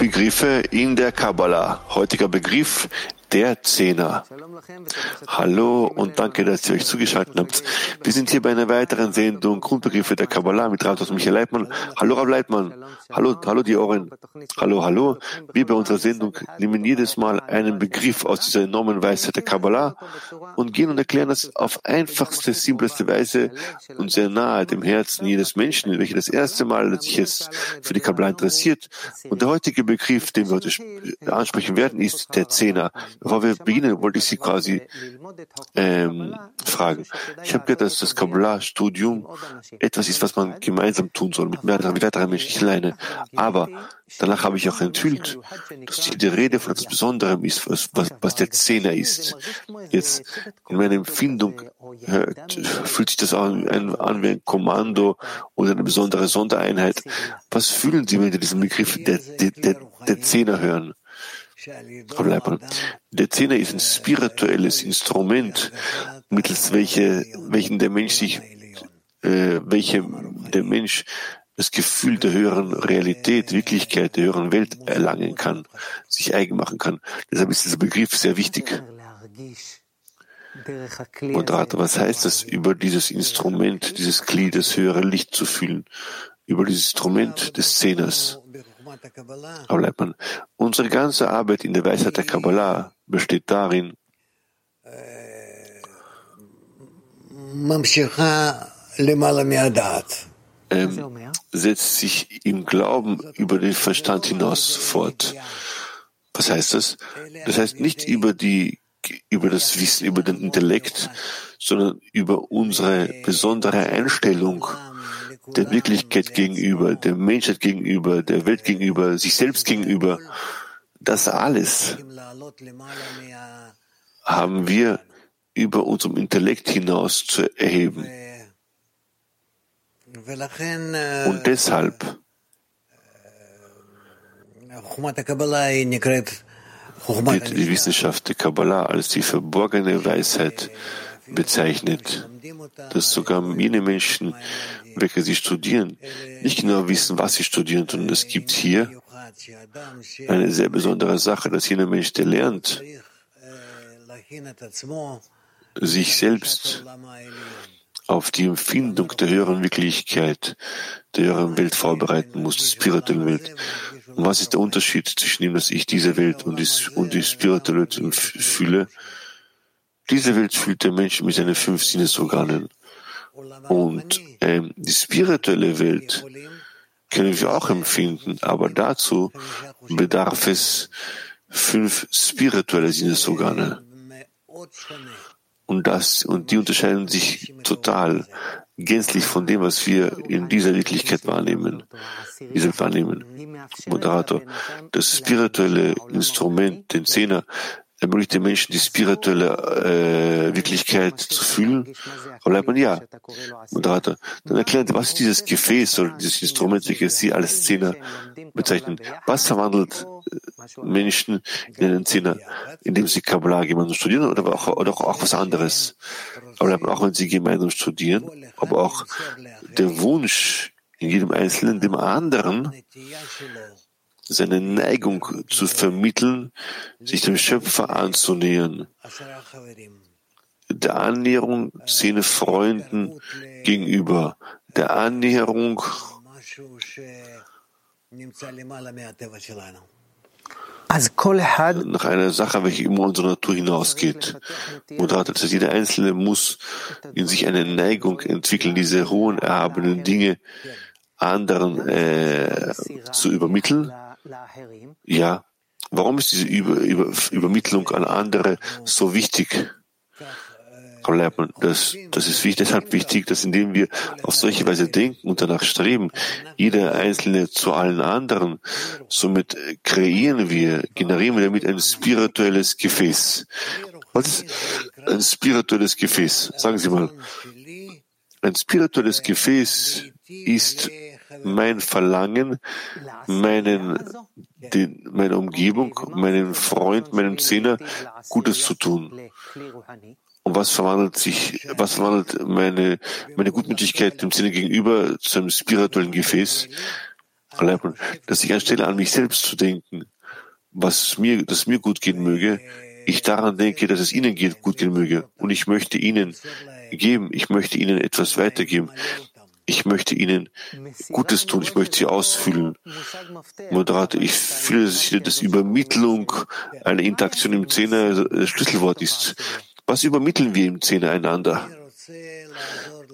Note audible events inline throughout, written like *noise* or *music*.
Begriffe in der Kabbalah. Heutiger Begriff der Zehner. Hallo und danke, dass ihr euch zugeschaltet habt. Wir sind hier bei einer weiteren Sendung Grundbegriffe der Kabbalah mit Ratos Michael Leitmann. Hallo Rav Leitmann. Hallo, hallo die Ohren. Hallo, hallo. Wir bei unserer Sendung nehmen jedes Mal einen Begriff aus dieser enormen Weisheit der Kabbalah und gehen und erklären das auf einfachste, simpleste Weise und sehr nahe dem Herzen jedes Menschen, welcher das erste Mal sich jetzt für die Kabbalah interessiert. Und der heutige Begriff, den wir heute ansprechen werden, ist der Zehner. Bevor wir wollte ich Sie quasi ähm, fragen. Ich habe gehört, dass das Kabbalah-Studium etwas ist, was man gemeinsam tun soll, mit mehreren, mit weiteren Menschen, nicht alleine. Aber danach habe ich auch enthüllt, dass die Rede von etwas Besonderem ist, was, was, was der Zehner ist. Jetzt in meiner Empfindung hört, fühlt sich das an, an, wie ein Kommando oder eine besondere Sondereinheit. Was fühlen Sie, wenn Sie diesen Begriff der, der, der, der Zehner hören? Der Zehner ist ein spirituelles Instrument, mittels welche, welchen der Mensch sich, äh, welche der Mensch das Gefühl der höheren Realität, Wirklichkeit, der höheren Welt erlangen kann, sich eigen machen kann. Deshalb ist dieser Begriff sehr wichtig. Moderator, was heißt das, über dieses Instrument, dieses Glied, das höhere Licht zu fühlen, über dieses Instrument des Zehners? Aber Leitmann, unsere ganze Arbeit in der Weisheit der Kabbalah besteht darin, ähm, setzt sich im Glauben über den Verstand hinaus fort. Was heißt das? Das heißt nicht über die, über das Wissen, über den Intellekt, sondern über unsere besondere Einstellung der Wirklichkeit gegenüber, der Menschheit gegenüber, der Welt gegenüber, sich selbst gegenüber, das alles haben wir über unserem Intellekt hinaus zu erheben. Und deshalb wird die Wissenschaft der Kabbalah als die verborgene Weisheit bezeichnet, dass sogar jene Menschen, welche sie studieren, nicht genau wissen, was sie studieren, sondern es gibt hier eine sehr besondere Sache, dass jener Mensch, der lernt, sich selbst auf die Empfindung der höheren Wirklichkeit, der höheren Welt vorbereiten muss, der spirituellen Welt. Und was ist der Unterschied zwischen dem, dass ich diese Welt und die, und die spirituelle Welt fühle? Diese Welt fühlt der Mensch mit seinen fünf Sinnesorganen. Und ähm, die spirituelle Welt können wir auch empfinden, aber dazu bedarf es fünf spirituelle Sinnesorgane. Und das, und die unterscheiden sich total, gänzlich von dem, was wir in dieser Wirklichkeit wahrnehmen. Diese wahrnehmen. Moderator. Das spirituelle Instrument, den Zehner, ermöglicht den Menschen die spirituelle äh, Wirklichkeit zu fühlen? Aber bleibt man ja. Moderator, dann erklärt, was dieses Gefäß oder dieses Instrument, welches Sie als Zehner bezeichnen? Was verwandelt äh, Menschen in einen Zehner, indem sie Kabbalah gemeinsam studieren oder auch, oder auch, was anderes? Aber auch wenn sie gemeinsam studieren, aber auch der Wunsch in jedem Einzelnen dem anderen seine Neigung zu vermitteln, sich dem Schöpfer anzunähern, der Annäherung seine Freunden gegenüber, der Annäherung nach einer Sache, welche über unsere Natur hinausgeht. Moderator, jeder Einzelne muss in sich eine Neigung entwickeln, diese hohen, erhabenen Dinge anderen äh, zu übermitteln ja, warum ist diese Über Über Übermittlung an andere so wichtig? Das, das ist wichtig, deshalb wichtig, dass indem wir auf solche Weise denken und danach streben, jeder Einzelne zu allen anderen, somit kreieren wir, generieren wir damit ein spirituelles Gefäß. Was ist ein spirituelles Gefäß? Sagen Sie mal. Ein spirituelles Gefäß ist mein Verlangen, meinen, den, meiner Umgebung, meinem Freund, meinem Zehner Gutes zu tun. Und was verwandelt sich, was verwandelt meine, meine Gutmütigkeit dem Zehner gegenüber zu einem spirituellen Gefäß? dass ich anstelle an mich selbst zu denken, was mir, dass mir gut gehen möge, ich daran denke, dass es ihnen gut gehen möge. Und ich möchte ihnen geben, ich möchte ihnen etwas weitergeben. Ich möchte ihnen Gutes tun, ich möchte sie ausfüllen. Moderator, ich fühle, dass das Übermittlung einer Interaktion im Zehner Schlüsselwort ist. Was übermitteln wir im Zehner einander?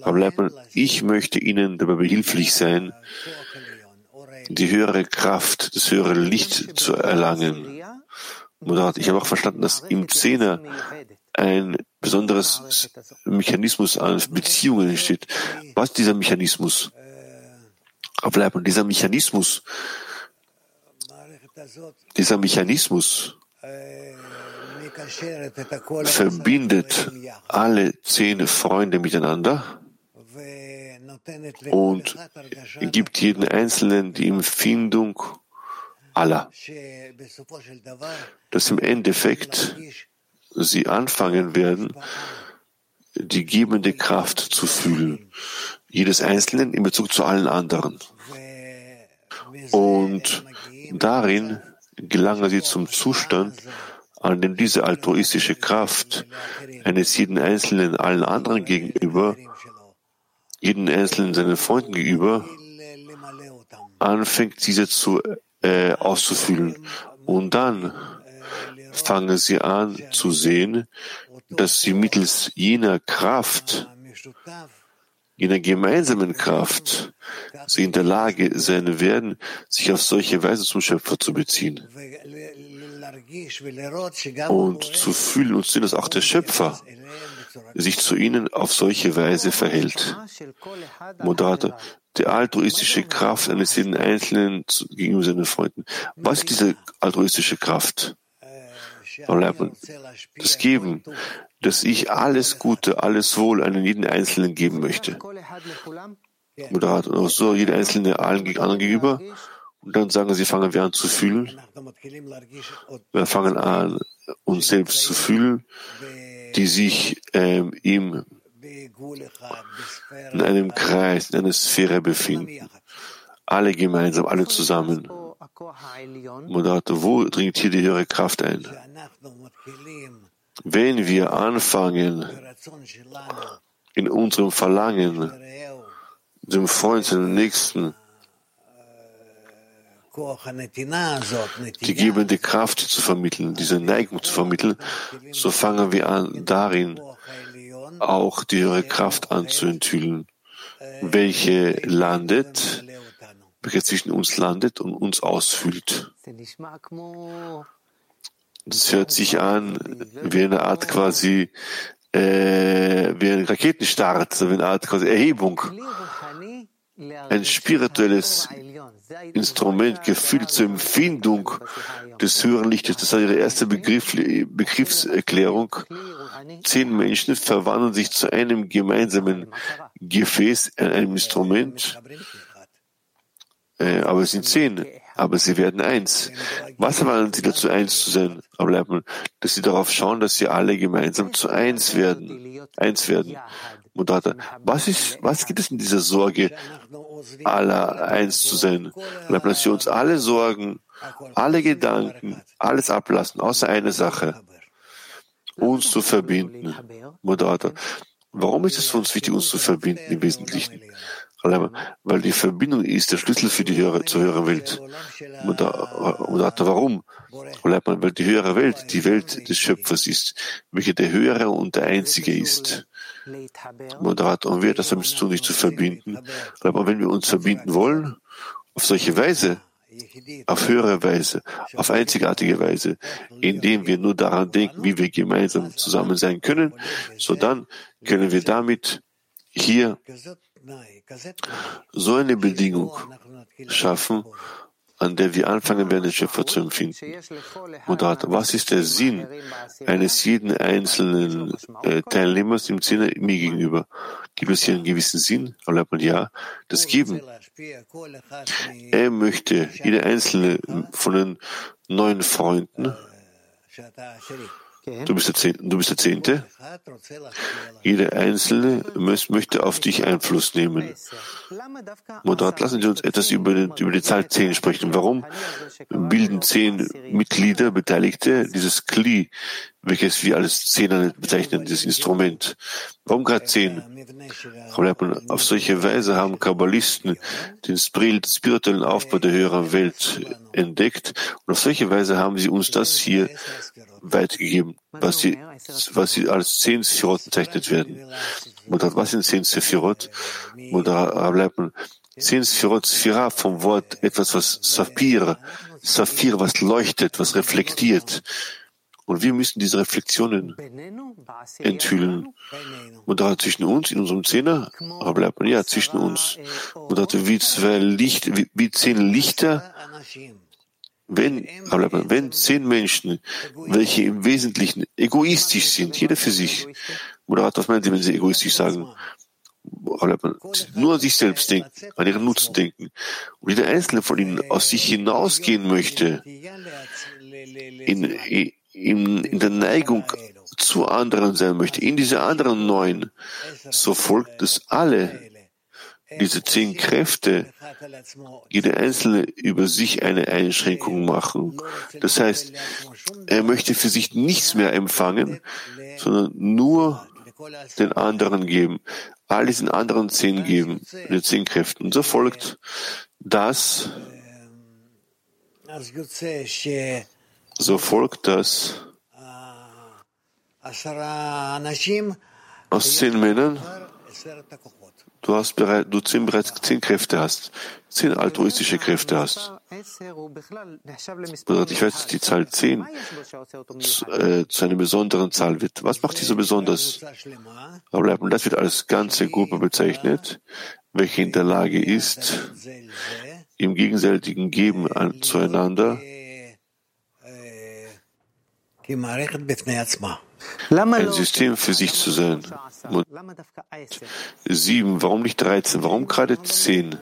Aber Leibmann, ich möchte Ihnen dabei behilflich sein, die höhere Kraft, das höhere Licht zu erlangen. Moderator, ich habe auch verstanden, dass im Zehner ein besonderes Mechanismus an Beziehungen entsteht. Was dieser Mechanismus? Aber dieser Mechanismus, dieser Mechanismus verbindet alle zehn Freunde miteinander und gibt jeden Einzelnen die Empfindung aller, dass im Endeffekt sie anfangen werden, die gebende Kraft zu fühlen, jedes Einzelnen in Bezug zu allen anderen. Und darin gelangen sie zum Zustand, an dem diese altruistische Kraft eines jeden Einzelnen allen anderen gegenüber, jeden Einzelnen seinen Freunden gegenüber, anfängt, diese zu äh, auszufüllen. Und dann fangen sie an zu sehen, dass sie mittels jener Kraft, jener gemeinsamen Kraft, sie in der Lage sein werden, sich auf solche Weise zum Schöpfer zu beziehen und zu fühlen und sehen, dass auch der Schöpfer sich zu ihnen auf solche Weise verhält. Moderator, die altruistische Kraft eines jeden Einzelnen gegenüber seinen Freunden. Was ist diese altruistische Kraft? Das Geben, dass ich alles Gute, alles Wohl an jeden Einzelnen geben möchte. Moderator, und auch so jeder Einzelne allen anderen gegenüber. Und dann sagen sie, fangen wir an zu fühlen. Wir fangen an, uns selbst zu fühlen, die sich ähm, ihm in einem Kreis, in einer Sphäre befinden. Alle gemeinsam, alle zusammen. Moderator, wo dringt hier die höhere Kraft ein? Wenn wir anfangen, in unserem Verlangen, dem Freund, dem Nächsten, die gebende Kraft zu vermitteln, diese Neigung zu vermitteln, so fangen wir an, darin auch die höhere Kraft anzuenthüllen, welche landet, welche zwischen uns landet und uns ausfüllt. Das hört sich an wie eine Art quasi, äh, wie ein Raketenstart, wie eine Art quasi Erhebung. Ein spirituelles Instrument gefühlt zur Empfindung des höheren Lichtes. Das war ihre erste Begriff, Begriffserklärung. Zehn Menschen verwandeln sich zu einem gemeinsamen Gefäß, einem Instrument. Äh, aber es sind zehn, aber sie werden eins. Was erwarten sie dazu, eins zu sein? Aber dass sie darauf schauen, dass sie alle gemeinsam zu eins werden. Eins werden. Moderator, was ist, was gibt es in dieser Sorge, aller eins zu sein? Dass wir uns alle Sorgen, alle Gedanken, alles ablassen, außer eine Sache, uns zu verbinden. Moderator, warum ist es für uns wichtig, uns zu verbinden im Wesentlichen? Weil die Verbindung ist der Schlüssel für die höhere, zur höheren Welt. Moderator, warum? Weil die höhere Welt die Welt des Schöpfers ist, welche der höhere und der einzige ist. Moderator, und wir das damit zu tun, nicht zu verbinden. Aber wenn wir uns verbinden wollen, auf solche Weise, auf höhere Weise, auf einzigartige Weise, indem wir nur daran denken, wie wir gemeinsam zusammen sein können, so dann können wir damit hier so eine Bedingung schaffen, an der wir anfangen werden, den Schöpfer zu empfinden. Moderator, was ist der Sinn eines jeden einzelnen äh, Teilnehmers im Sinne mir gegenüber? Gibt es hier einen gewissen Sinn? Aber ja, das Geben. Er möchte, jeder einzelne von den neuen Freunden, Du bist, der Zehnte, du bist der Zehnte. Jeder Einzelne möchte auf dich Einfluss nehmen. Moderat, lassen Sie uns etwas über, über die Zahl zehn sprechen. Warum bilden zehn Mitglieder, Beteiligte, dieses Kli, welches wir als Zehner bezeichnen, dieses Instrument? Warum gerade zehn? Auf solche Weise haben Kabbalisten den spirituellen Aufbau der höheren Welt entdeckt und auf solche Weise haben sie uns das hier weitergegeben, was sie, was sie als zehn Sphirot bezeichnet werden. was sind zehn Sephirot? Oder bleibt man zehn Sphirot, Sphira vom Wort etwas, was Saphir, Saphir, was leuchtet, was reflektiert. Und wir müssen diese Reflexionen enthüllen. Und da zwischen uns, in unserem Zehner, bleibt man ja zwischen uns. Und da wie zwei Licht, wie, wie zehn Lichter wenn, wenn zehn Menschen, welche im Wesentlichen egoistisch sind, jeder für sich, oder was meinen Sie, wenn Sie egoistisch sagen? Nur an sich selbst denken, an ihren Nutzen denken. Und jeder Einzelne von ihnen aus sich hinausgehen möchte, in, in, in der Neigung zu anderen sein möchte, in diese anderen neun, so folgt es alle diese zehn Kräfte, jede einzelne über sich eine Einschränkung machen. Das heißt, er möchte für sich nichts mehr empfangen, sondern nur den anderen geben, all diesen anderen zehn geben, den zehn Kräften. Und so folgt das, so folgt das aus zehn Männern du hast bereits, du zehn, bereits zehn Kräfte hast, zehn altruistische Kräfte hast. Ich weiß, die Zahl zehn zu, äh, zu einer besonderen Zahl wird. Was macht die so besonders? Aber das wird als ganze Gruppe bezeichnet, welche in der Lage ist, im gegenseitigen Geben an, zueinander ein System für sich zu sein. Sieben, warum nicht 13? Warum gerade zehn?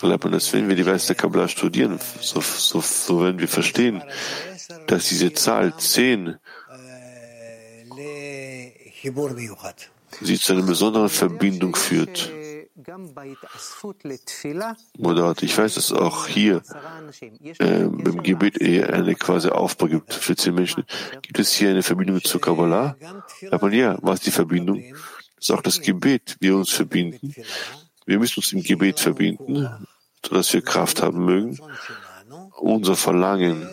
Das, wenn wir die Weisheit der Kabbalah studieren, so, so, so werden wir verstehen, dass diese Zahl zehn sie zu einer besonderen Verbindung führt. Moderat, ich weiß, dass auch hier äh, beim Gebet eher eine quasi Aufbau gibt für zehn Menschen. Gibt es hier eine Verbindung zur Kabbalah? Aber ja, was ist die Verbindung? Das ist auch das Gebet, wir uns verbinden. Wir müssen uns im Gebet verbinden, sodass wir Kraft haben mögen, unser Verlangen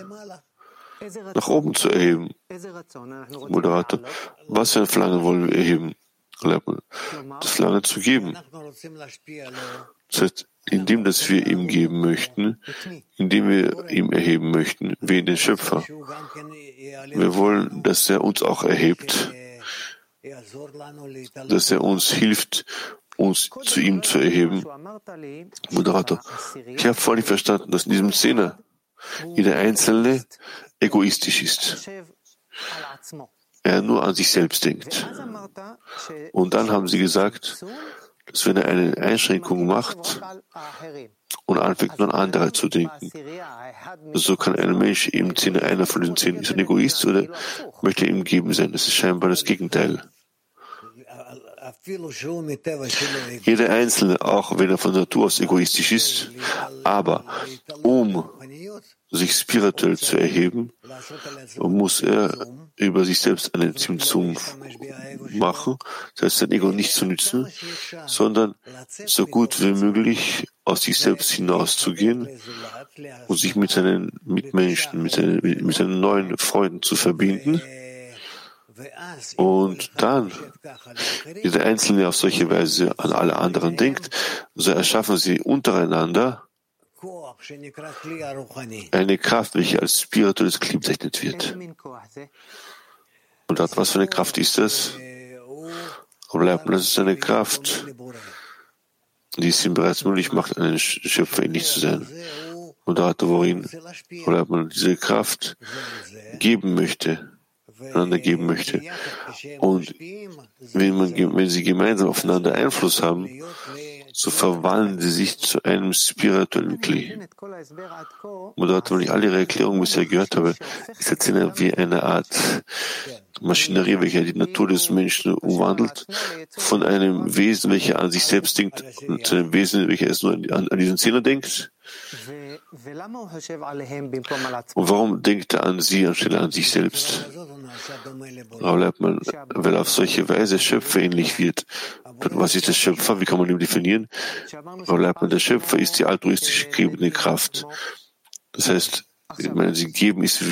nach oben zu erheben. Moderator, was für ein Verlangen wollen wir erheben? Das lange zu geben. Das heißt, indem dass wir ihm geben möchten, indem wir ihm erheben möchten, wie den Schöpfer. Wir wollen, dass er uns auch erhebt, dass er uns hilft, uns zu ihm zu erheben. Moderator, ich habe vorhin verstanden, dass in diesem Szene jeder Einzelne egoistisch ist er nur an sich selbst denkt. Und dann haben sie gesagt, dass wenn er eine Einschränkung macht und anfängt an andere zu denken, so kann ein Mensch im Sinne einer von den zehn ist ein Egoist oder möchte ihm geben sein. Das ist scheinbar das Gegenteil. Jeder Einzelne, auch wenn er von Natur aus egoistisch ist, aber um sich spirituell zu erheben, muss er über sich selbst einen Zimtzum machen, das heißt sein Ego nicht zu nützen, sondern so gut wie möglich aus sich selbst hinauszugehen und sich mit seinen Mitmenschen, mit seinen, mit seinen neuen Freunden zu verbinden. Und dann, wie der Einzelne auf solche Weise an alle anderen denkt, so erschaffen sie untereinander eine Kraft, welche als spirituelles Kli bezeichnet wird. Und was für eine Kraft ist das? Das ist eine Kraft, die es ihm bereits möglich macht, einen Schöpfer ähnlich zu sein. Und da worin man diese Kraft geben möchte, einander geben möchte. Und wenn, man, wenn sie gemeinsam aufeinander Einfluss haben, so verwandeln sie sich zu einem spirituellen Kli. Moderator, wenn ich alle ihre Erklärungen bisher gehört habe, ist der Zehner wie eine Art Maschinerie, welche die Natur des Menschen umwandelt, von einem Wesen, welcher an sich selbst denkt, zu einem Wesen, welcher es nur an, an diesen Zehner denkt. Und warum denkt er an sie anstelle an sich selbst? Aber man, weil er auf solche Weise schöpferähnlich wird. Was ist der Schöpfer? Wie kann man ihn definieren? Aber man, der Schöpfer ist die altruistische gebende Kraft. Das heißt, ich meine, sie geben ist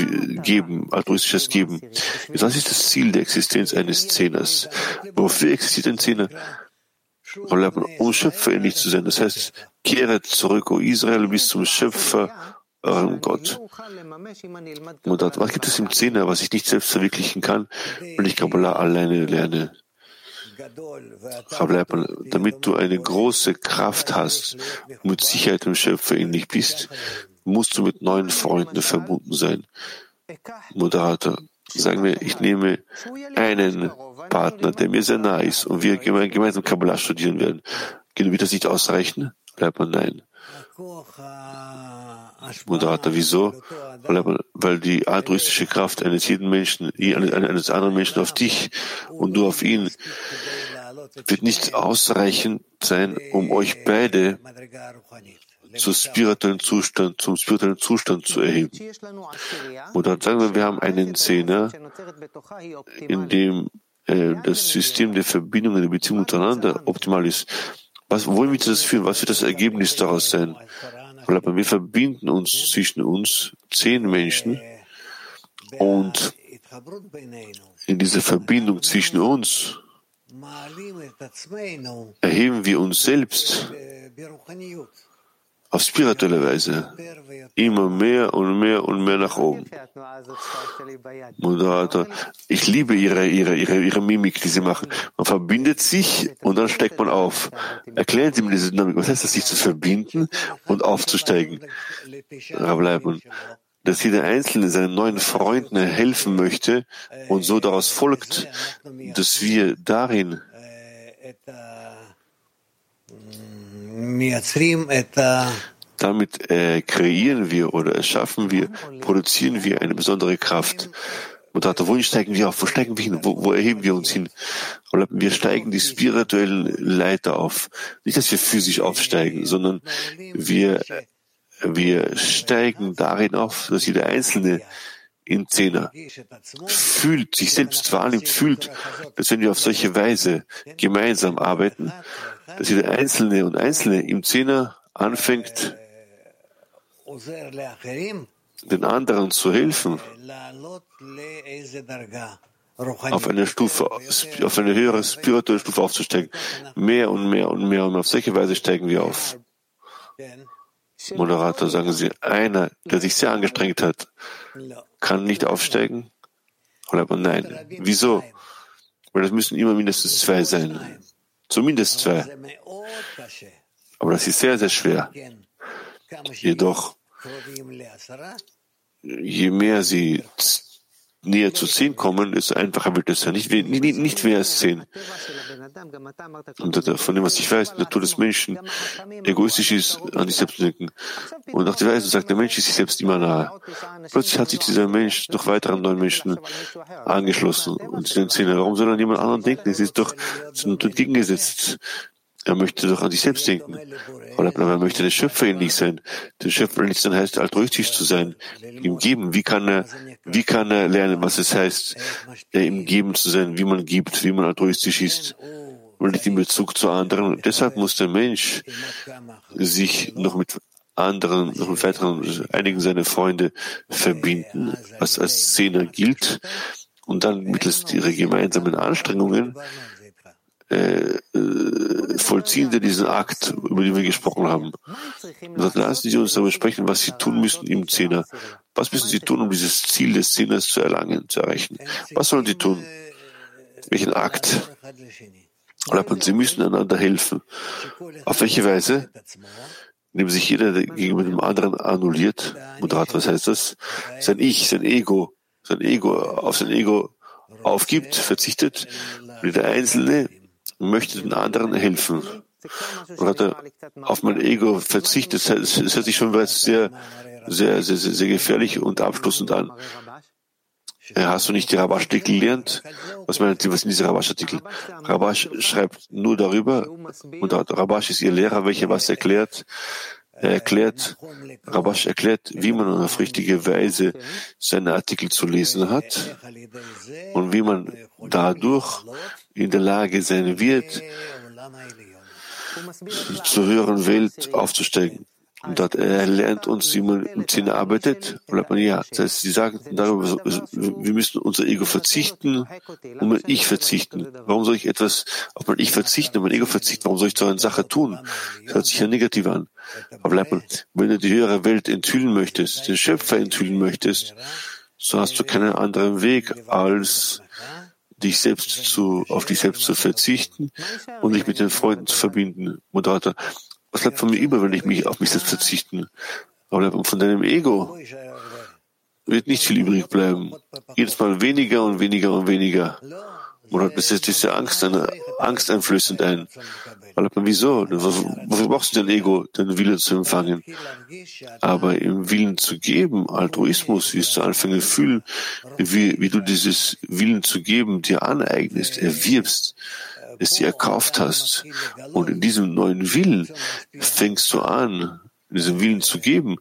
geben, altruistisches Geben. Das ist das Ziel der Existenz eines Zehners. Wofür existiert ein Zehner? um schöpferähnlich zu sein. Das heißt, kehre zurück, O Israel, bis zum Schöpfer, eurem Gott. Und was gibt es im Zehner, was ich nicht selbst verwirklichen kann, wenn ich Kabbalah alleine lerne? damit du eine große Kraft hast und mit Sicherheit dem Schöpfer ähnlich bist, musst du mit neuen Freunden verbunden sein. Moderator, sagen wir, ich nehme einen Partner, der mir sehr nah ist und wir gemeinsam Kabbalah studieren werden. Wird das nicht ausreichen? Bleibt man nein. Moderator, wieso? Weil die altruistische Kraft eines jeden Menschen, eines anderen Menschen auf dich und du auf ihn, wird nicht ausreichend sein, um euch beide zum spirituellen Zustand, zum spirituellen Zustand zu erheben. Oder sagen wir, wir haben einen Zehner, in dem äh, das System der Verbindung der Beziehung untereinander optimal ist. Was, wohin wird das führen? Was wird das Ergebnis daraus sein? Wir verbinden uns zwischen uns, zehn Menschen, und in dieser Verbindung zwischen uns erheben wir uns selbst auf spirituelle Weise immer mehr und mehr und mehr nach oben. Moderator, ich liebe ihre, ihre, ihre, ihre Mimik, die sie machen. Man verbindet sich und dann steigt man auf. Erklären Sie mir diese Dynamik. Was heißt das, sich zu verbinden und aufzusteigen? Bleiben. Dass jeder Einzelne seinen neuen Freunden helfen möchte und so daraus folgt, dass wir darin damit äh, kreieren wir oder erschaffen wir, produzieren wir eine besondere Kraft. Und da, wohin steigen wir auf? Wo steigen wir hin? Wo, wo erheben wir uns hin? Wir steigen die spirituellen Leiter auf. Nicht, dass wir physisch aufsteigen, sondern wir, wir steigen darin auf, dass jeder Einzelne in Zehner fühlt, sich selbst wahrnimmt, fühlt, dass wenn wir auf solche Weise gemeinsam arbeiten, dass jeder Einzelne und Einzelne im Zehner anfängt, den anderen zu helfen, auf eine Stufe, auf eine höhere spirituelle Stufe aufzusteigen. Mehr und mehr und mehr und auf solche Weise steigen wir auf. Moderator, sagen Sie, einer, der sich sehr angestrengt hat, kann nicht aufsteigen? Oder aber nein. Wieso? Weil das müssen immer mindestens zwei sein. Zumindest zwei. Aber das ist sehr, sehr schwer. Jedoch, je mehr sie näher zu zehn kommen, desto einfacher wird es ja. Nicht, nicht, nicht mehr zehn. Und von dem, was ich weiß, die Natur des Menschen egoistisch ist, an sich selbst zu denken. Und nach der Weise sagt, der Mensch ist sich selbst immer nahe. Plötzlich hat sich dieser Mensch durch weiteren neuen Menschen angeschlossen und den Zehner. Warum soll er an jemand anderen denken? Es ist doch entgegengesetzt. Er möchte doch an sich selbst denken. Aber er möchte der Schöpfer ähnlich sein. Der Schöpfer ähnlich sein heißt, altruistisch zu sein, ihm geben. Wie kann er, wie kann er lernen, was es heißt, ihm geben zu sein, wie man gibt, wie man altruistisch ist? Und nicht in Bezug zu anderen. Und deshalb muss der Mensch sich noch mit anderen, noch mit weiteren, einigen seiner Freunde verbinden, was als Szene gilt. Und dann mittels ihrer gemeinsamen Anstrengungen äh, äh, vollziehen sie diesen Akt, über den wir gesprochen haben. Und dann lassen Sie uns darüber sprechen, was Sie tun müssen im Zehner. Was müssen Sie tun, um dieses Ziel des Zehners zu erlangen, zu erreichen? Was sollen Sie tun? Welchen Akt? Und Sie müssen einander helfen. Auf welche Weise? Indem sich jeder gegenüber dem anderen annulliert. Moderator, was heißt das? Sein Ich, sein Ego, sein Ego, auf sein Ego aufgibt, verzichtet. Und der Einzelne möchte den anderen helfen. Oder auf mein Ego verzichtet. Das hört sich schon bereits sehr, sehr, sehr, sehr, sehr gefährlich und abschließend an. Äh, hast du nicht die Rabash-Artikel gelernt? Was meint ihr, was in dieser Rabash-Artikel? Rabash schreibt nur darüber, und Rabash ist ihr Lehrer, welcher was erklärt. Er erklärt, Rabash erklärt, wie man auf richtige Weise seine Artikel zu lesen hat und wie man dadurch in der Lage sein wird, zur höheren Welt aufzusteigen. Und dort, er lernt uns, wie man im Sinne arbeitet. Ja, das heißt, sie sagen darüber, wir müssen unser Ego verzichten und mein Ich verzichten. Warum soll ich etwas auf mein Ich verzichten und mein Ego verzichten? Warum soll ich so eine Sache tun? Das hört sich ja negativ an. Aber bleibt man, wenn du die höhere Welt enthüllen möchtest, den Schöpfer enthüllen möchtest, so hast du keinen anderen Weg als dich selbst zu, auf dich selbst zu verzichten und dich mit den Freunden zu verbinden. Moderator, was bleibt von mir über, wenn ich mich auf mich selbst verzichten? Aber von deinem Ego wird nicht viel übrig bleiben. Jedes Mal weniger und weniger und weniger. Oder ist diese Angst, eine Angst einflößend ein. Aber wieso? Wofür brauchst du dein Ego, deinen Willen zu empfangen? Aber im Willen zu geben, Altruismus, wirst du anfangen fühlen, wie, wie du dieses Willen zu geben dir aneignest, erwirbst, es dir erkauft hast. Und in diesem neuen Willen fängst du an, diesen Willen zu geben,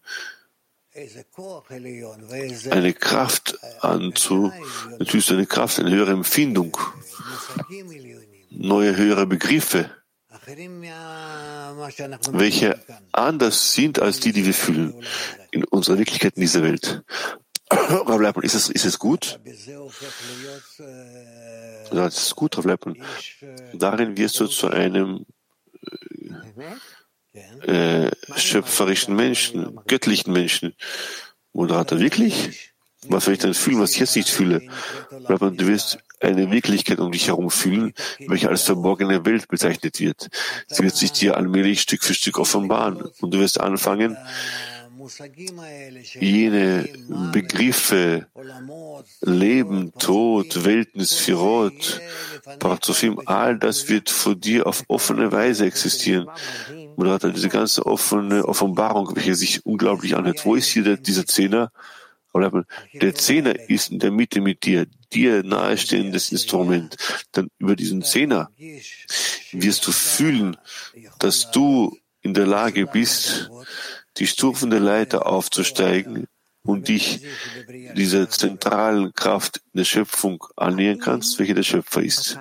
eine Kraft anzu, natürlich eine Kraft, eine höhere Empfindung, neue höhere Begriffe, welche anders sind als die, die wir fühlen in unserer Wirklichkeit in dieser Welt. *clears throat* Rav ist es, ist es gut? Ja, das ist gut, Rav Darin wirst du zu einem äh, schöpferischen Menschen, göttlichen Menschen. Moderator, wirklich? Was soll ich denn fühlen, was ich jetzt nicht fühle? Du wirst eine Wirklichkeit um dich herum fühlen, welche als verborgene Welt bezeichnet wird. Sie wird sich dir allmählich Stück für Stück offenbaren und du wirst anfangen, jene Begriffe Leben, Tod, Welten, Sphirot, Parzufim, all das wird vor dir auf offene Weise existieren. Moderator, diese ganze offene Offenbarung, welche sich unglaublich anhört. Wo ist hier der, dieser Zehner? Der Zehner ist in der Mitte mit dir, dir nahestehendes Instrument. Dann über diesen Zehner wirst du fühlen, dass du in der Lage bist, die Stufen der Leiter aufzusteigen und dich dieser zentralen Kraft der Schöpfung annähern kannst, welche der Schöpfer ist.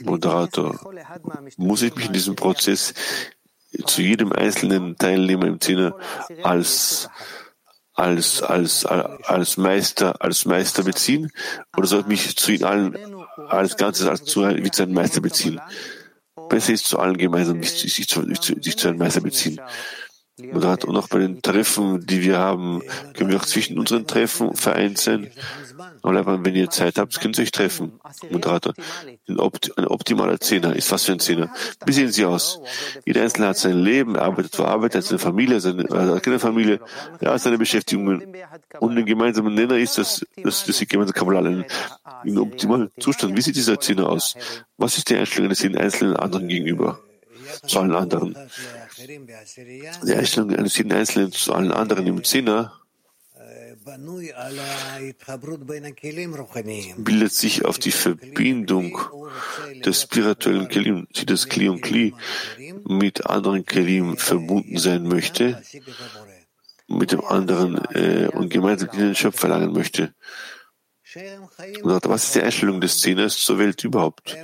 Moderator, muss ich mich in diesem Prozess zu jedem einzelnen Teilnehmer im Sinne als als, als, als Meister, als Meister beziehen? Oder soll ich mich zu ihnen allen als Ganzes als zu, wie zu einem Meister beziehen? Besser ist zu allen gemeinsam sich, sich, zu, sich zu einem Meister beziehen. Moderat. Und auch bei den Treffen, die wir haben, können wir auch zwischen unseren Treffen vereint sein. Aber wenn ihr Zeit habt, könnt ihr euch treffen. Moderator. Ein, Opt ein optimaler Zehner ist was für ein Zehner. Wie sehen sie aus? Jeder Einzelne hat sein Leben, arbeitet für Arbeit, hat seine Familie, seine, Familie, er hat seine Beschäftigungen. Und ein gemeinsamer Nenner ist, dass, dass, dass sie gemeinsam Kabbalah. In optimalen Zustand. Wie sieht dieser Zehner aus? Was ist die Einstellung des einzelnen anderen gegenüber? Zu allen anderen. Die Einstellung eines jeden Einzelnen zu allen anderen im Zehner bildet sich auf die Verbindung des spirituellen Kelim, die das Kli und Kli mit anderen Kelim verbunden sein möchte, mit dem anderen äh, und gemeinsam den Schöpfer verlangen möchte. Und was ist die Einstellung des Zehners zur Welt überhaupt?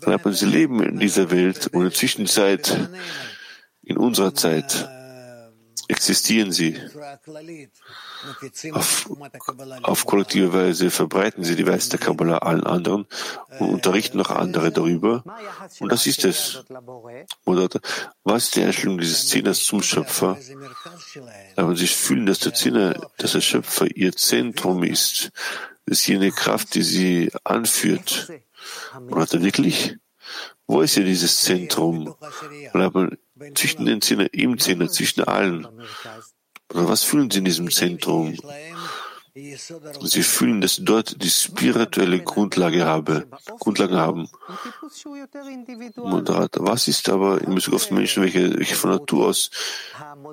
Dann sie leben in dieser Welt und in der Zwischenzeit in unserer Zeit existieren sie. Auf, auf kollektive Weise verbreiten sie die Weise der Kabbalah allen anderen und unterrichten noch andere darüber. Und das ist es. Oder was ist die Einstellung dieses Zehners zum Schöpfer? Aber sie fühlen, dass der Zehner, dass der Schöpfer ihr Zentrum ist. Das ist jene Kraft, die sie anführt. Oder wirklich? Wo ist hier dieses Zentrum? Zwischen den Zähnen, im Zähne, zwischen allen. Oder was fühlen Sie in diesem Zentrum? Sie fühlen, dass sie dort die spirituelle Grundlage habe, Grundlagen haben. Moderator, was ist aber in Bezug auf den Menschen, welcher, welcher von Natur aus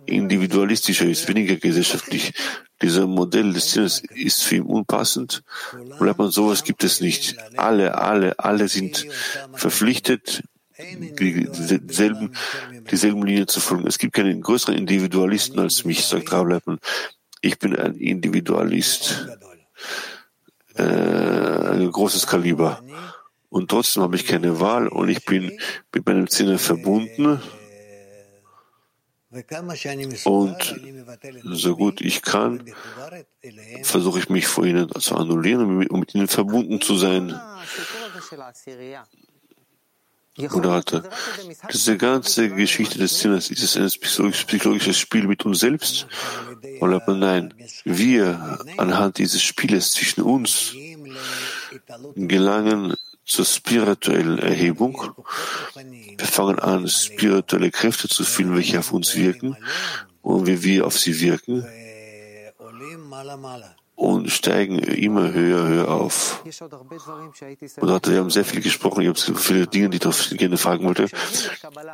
individualistischer ist, weniger gesellschaftlich? Dieser Modell des Sinnes ist für ihn unpassend. Bleibt man sowas gibt es nicht. Alle, alle, alle sind verpflichtet, dieselben, dieselben Linien zu folgen. Es gibt keinen größeren Individualisten als mich, sagt Rav Leitman. Ich bin ein Individualist, äh, ein großes Kaliber. Und trotzdem habe ich keine Wahl und ich bin mit meinem Sinne verbunden. Und so gut ich kann, versuche ich mich vor ihnen zu annullieren, um mit ihnen verbunden zu sein. Moderator, diese ganze Geschichte des Sinners, ist es ein psychologisches Spiel mit uns selbst? Oder nein, wir anhand dieses Spieles zwischen uns gelangen zur spirituellen Erhebung. Wir fangen an, spirituelle Kräfte zu fühlen, welche auf uns wirken und wie wir auf sie wirken und steigen immer höher, höher auf. Und wir haben sehr viel gesprochen, ich habe viele Dinge, die ich gerne fragen wollte.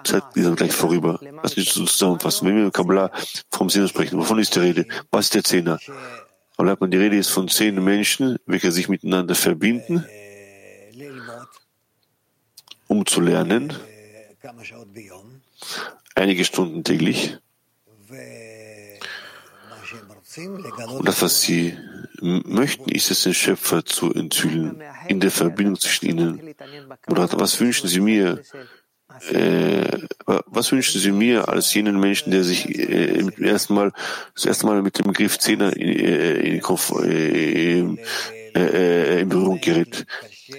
Zeit ist dann gleich vorüber. Lass mich zusammenfassen. Wenn wir mit Kabbalah vom Sinn sprechen, wovon ist die Rede? Was ist der Zehner? Die Rede ist von zehn Menschen, welche sich miteinander verbinden, um zu lernen, einige Stunden täglich. Und das, was sie möchten, ist es, den Schöpfer zu enthüllen, in der Verbindung zwischen ihnen. Oder was wünschen Sie mir? Äh, was wünschen Sie mir als jenen Menschen, der sich äh, ersten Mal, das erste Mal mit dem Begriff Zehner in, äh, in, in, äh, in Berührung gerät?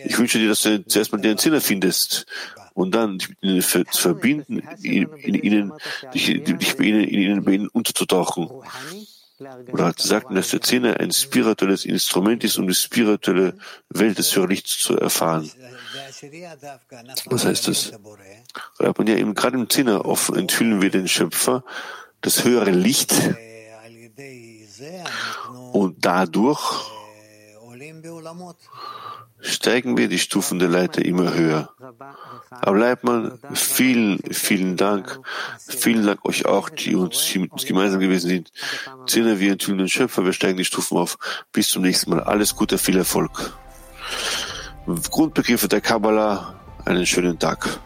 Ich wünsche dir, dass du zuerst mal den Zehner findest und dann dich mit ihnen zu verbinden, in, in ihnen, dich, dich bei ihnen, in ihnen, bei ihnen unterzutauchen. Hat gesagt, dass der Zehner ein spirituelles Instrument ist, um die spirituelle Welt des Hörlichts zu erfahren. Was heißt das? Ja, eben gerade im Zehner offen enthüllen wir den Schöpfer, das höhere Licht, und dadurch steigen wir die Stufen der Leiter immer höher. Aber Leibmann, vielen, vielen Dank. Vielen Dank euch auch, die uns hier mit uns gemeinsam gewesen sind. Zehner, wir enthüllen den Schöpfer, wir steigen die Stufen auf. Bis zum nächsten Mal. Alles Gute, viel Erfolg. Grundbegriffe der Kabbalah. Einen schönen Tag.